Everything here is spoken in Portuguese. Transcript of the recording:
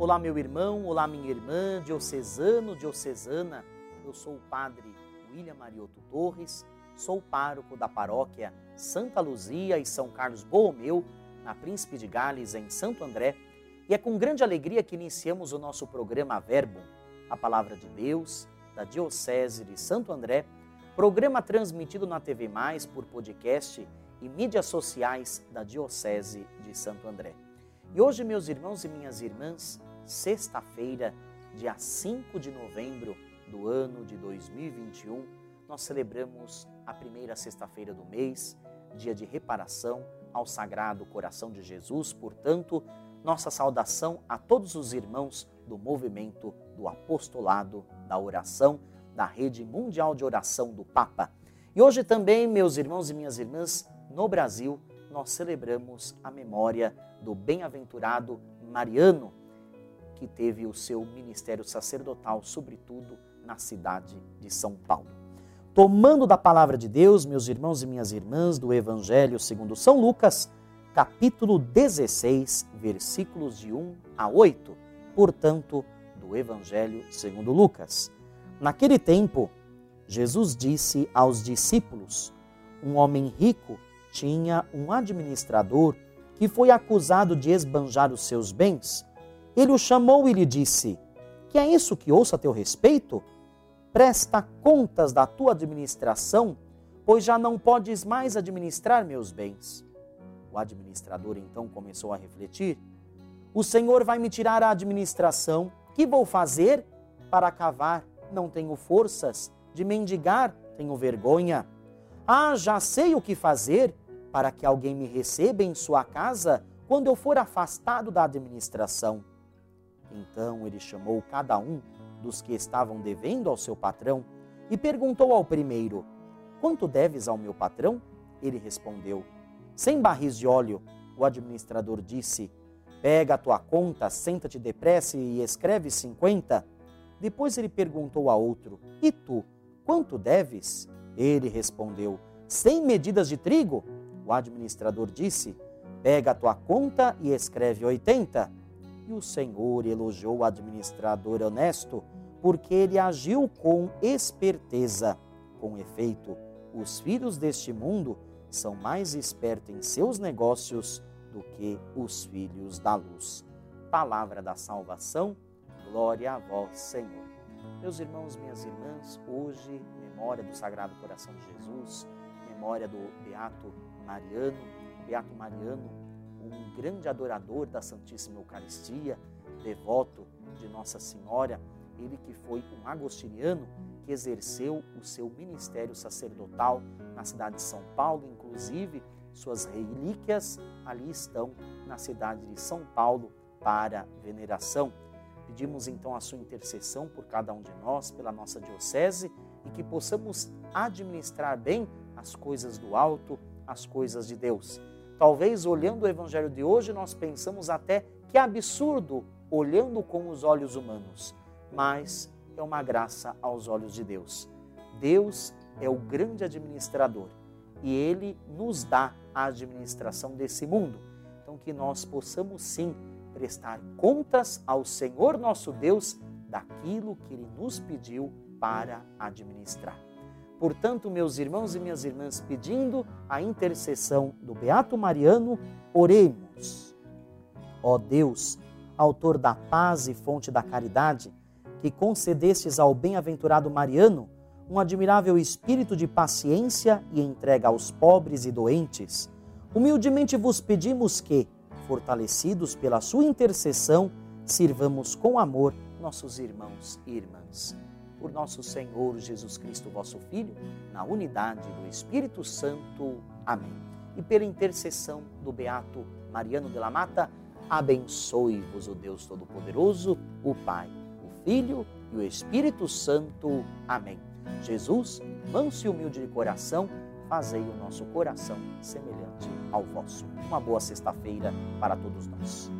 Olá, meu irmão, olá, minha irmã, diocesano, diocesana. Eu sou o padre William Marioto Torres, sou pároco da paróquia Santa Luzia e São Carlos Borromeu, na Príncipe de Gales, em Santo André, e é com grande alegria que iniciamos o nosso programa Verbo, a Palavra de Deus, da Diocese de Santo André, programa transmitido na TV Mais por podcast e mídias sociais da Diocese de Santo André. E hoje, meus irmãos e minhas irmãs, sexta-feira, dia 5 de novembro do ano de 2021, nós celebramos a primeira sexta-feira do mês, dia de reparação ao Sagrado Coração de Jesus. Portanto, nossa saudação a todos os irmãos do movimento do apostolado da oração da Rede Mundial de Oração do Papa. E hoje também, meus irmãos e minhas irmãs, no Brasil, nós celebramos a memória do bem-aventurado Mariano, que teve o seu ministério sacerdotal, sobretudo na cidade de São Paulo. Tomando da palavra de Deus, meus irmãos e minhas irmãs, do Evangelho segundo São Lucas, capítulo 16, versículos de 1 a 8, portanto, do Evangelho segundo Lucas. Naquele tempo, Jesus disse aos discípulos: Um homem rico tinha um administrador que foi acusado de esbanjar os seus bens. Ele o chamou e lhe disse: Que é isso que ouço a teu respeito? Presta contas da tua administração, pois já não podes mais administrar meus bens. O administrador então começou a refletir: O Senhor vai me tirar a administração, que vou fazer para cavar não tenho forças, de mendigar tenho vergonha. Ah, já sei o que fazer para que alguém me receba em sua casa quando eu for afastado da administração. Então ele chamou cada um dos que estavam devendo ao seu patrão e perguntou ao primeiro: Quanto deves ao meu patrão? Ele respondeu: Cem barris de óleo. O administrador disse: Pega a tua conta, senta-te depressa e escreve cinquenta. Depois ele perguntou a outro: E tu, quanto deves? Ele respondeu: Cem medidas de trigo. O administrador disse: Pega a tua conta e escreve oitenta. E o Senhor elogiou o administrador honesto, porque ele agiu com esperteza. Com efeito, os filhos deste mundo são mais espertos em seus negócios do que os filhos da luz. Palavra da salvação Glória a vós, Senhor. Meus irmãos, minhas irmãs, hoje, memória do Sagrado Coração de Jesus, memória do Beato Mariano, Beato Mariano, um grande adorador da Santíssima Eucaristia, devoto de Nossa Senhora, ele que foi um agostiniano que exerceu o seu ministério sacerdotal na cidade de São Paulo, inclusive suas relíquias ali estão na cidade de São Paulo para veneração. Pedimos então a sua intercessão por cada um de nós, pela nossa diocese e que possamos administrar bem as coisas do alto, as coisas de Deus. Talvez olhando o evangelho de hoje nós pensamos até que absurdo olhando com os olhos humanos, mas é uma graça aos olhos de Deus. Deus é o grande administrador e ele nos dá a administração desse mundo. Então que nós possamos sim prestar contas ao Senhor nosso Deus daquilo que Ele nos pediu para administrar. Portanto, meus irmãos e minhas irmãs, pedindo a intercessão do Beato Mariano, oremos. Ó Deus, autor da paz e fonte da caridade, que concedestes ao bem-aventurado Mariano um admirável espírito de paciência e entrega aos pobres e doentes, humildemente vos pedimos que, fortalecidos pela sua intercessão, sirvamos com amor nossos irmãos e irmãs. Por nosso Senhor Jesus Cristo, vosso Filho, na unidade do Espírito Santo. Amém. E pela intercessão do Beato Mariano de la Mata, abençoe-vos o Deus Todo-Poderoso, o Pai, o Filho e o Espírito Santo. Amém. Jesus, manso e humilde de coração, fazei o nosso coração semelhante ao vosso. Uma boa sexta-feira para todos nós.